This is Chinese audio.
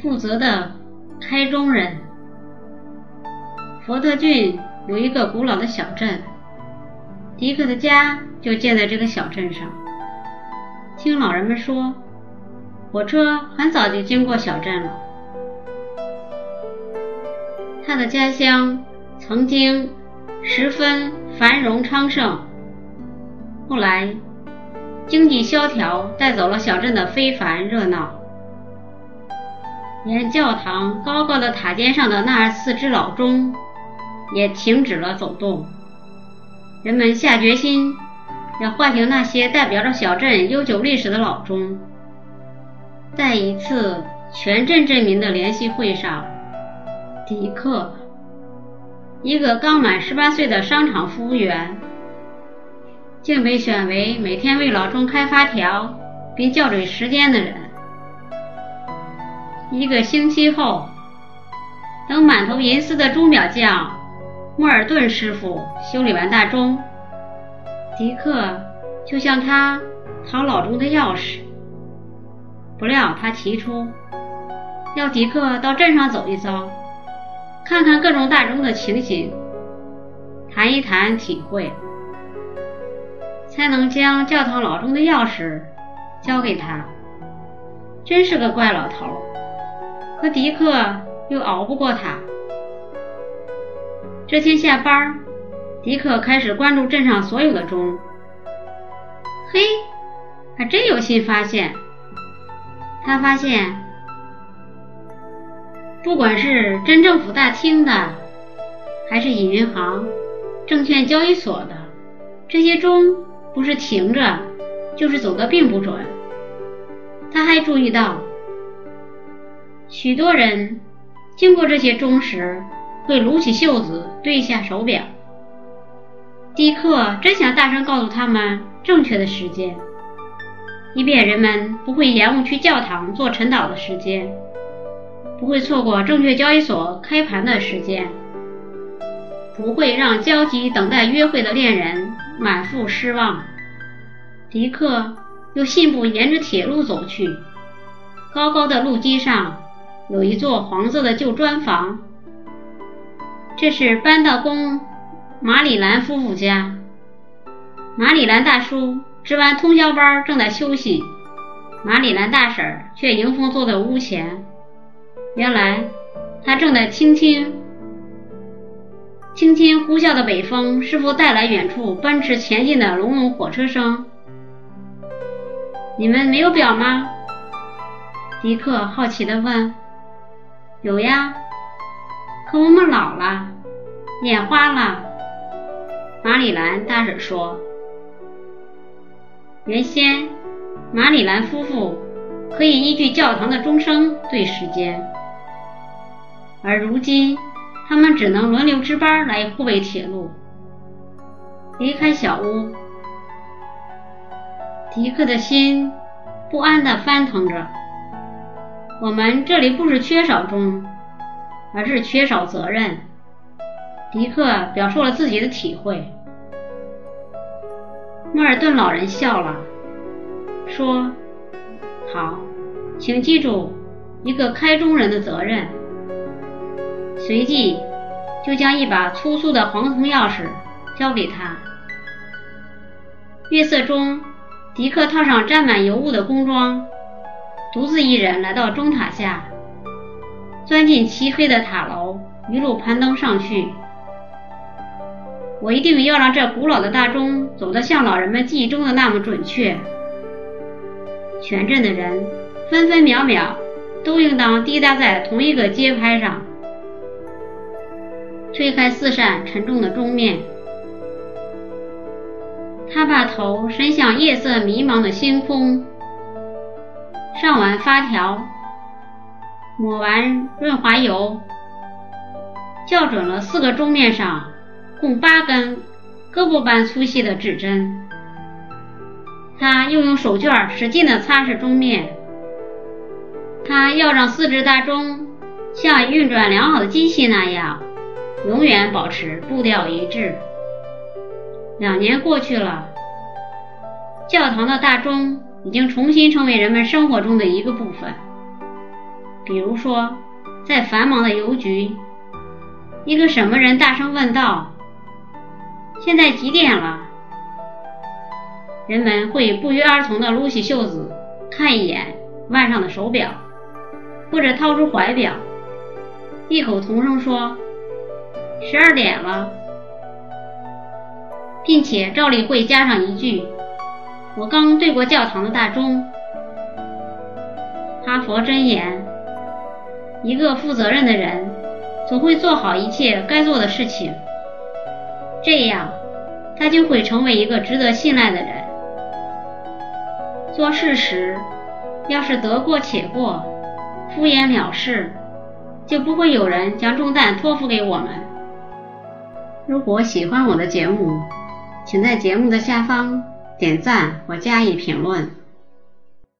负责的开中人。佛特郡有一个古老的小镇，迪克的家就建在这个小镇上。听老人们说，火车很早就经过小镇了。他的家乡曾经十分繁荣昌盛，后来经济萧条带走了小镇的非凡热闹。连教堂高高的塔尖上的那四只老钟也停止了走动。人们下决心要唤醒那些代表着小镇悠久历史的老钟。在一次全镇镇民的联席会上，迪克，一个刚满十八岁的商场服务员，竟被选为每天为老钟开发条并校准时间的人。一个星期后，等满头银丝的钟表匠莫尔顿师傅修理完大钟，迪克就向他讨老钟的钥匙。不料他提出要迪克到镇上走一遭，看看各种大钟的情形，谈一谈体会，才能将教堂老钟的钥匙交给他。真是个怪老头。可迪克又熬不过他。这天下班，迪克开始关注镇上所有的钟。嘿，还真有新发现！他发现，不管是镇政府大厅的，还是银行、证券交易所的，这些钟不是停着，就是走的并不准。他还注意到。许多人经过这些钟时，会撸起袖子对一下手表。迪克真想大声告诉他们正确的时间，以便人们不会延误去教堂做晨祷的时间，不会错过证券交易所开盘的时间，不会让焦急等待约会的恋人满腹失望。迪克又信步沿着铁路走去，高高的路基上。有一座黄色的旧砖房，这是搬道工马里兰夫妇家。马里兰大叔值完通宵班正在休息，马里兰大婶却迎风坐在屋前。原来他正在倾听轻轻呼啸的北风是否带来远处奔驰前进的隆隆火车声。你们没有表吗？迪克好奇地问。有呀，可我们老了，眼花了。马里兰大婶说：“原先马里兰夫妇可以依据教堂的钟声对时间，而如今他们只能轮流值班来护卫铁路。”离开小屋，迪克的心不安地翻腾着。我们这里不是缺少钟，而是缺少责任。迪克表述了自己的体会。莫尔顿老人笑了，说：“好，请记住一个开钟人的责任。”随即就将一把粗粗的黄铜钥匙交给他。月色中，迪克套上沾满油污的工装。独自一人来到钟塔下，钻进漆黑的塔楼，一路攀登上去。我一定要让这古老的大钟走得像老人们记忆中的那么准确。全镇的人分分秒秒都应当滴答在同一个节拍上。推开四扇沉重的钟面，他把头伸向夜色迷茫的星空。上完发条，抹完润滑油，校准了四个钟面上共八根胳膊般粗细的指针。他又用手绢使劲地擦拭钟面。他要让四只大钟像运转良好的机器那样，永远保持步调一致。两年过去了，教堂的大钟。已经重新成为人们生活中的一个部分。比如说，在繁忙的邮局，一个什么人大声问道：“现在几点了？”人们会不约而同地撸起袖子，看一眼腕上的手表，或者掏出怀表，异口同声说：“十二点了。”并且照例会加上一句：“我刚对过教堂的大钟。”哈佛箴言：一个负责任的人总会做好一切该做的事情，这样他就会成为一个值得信赖的人。做事时要是得过且过、敷衍了事，就不会有人将重担托付给我们。如果喜欢我的节目，请在节目的下方点赞或加以评论。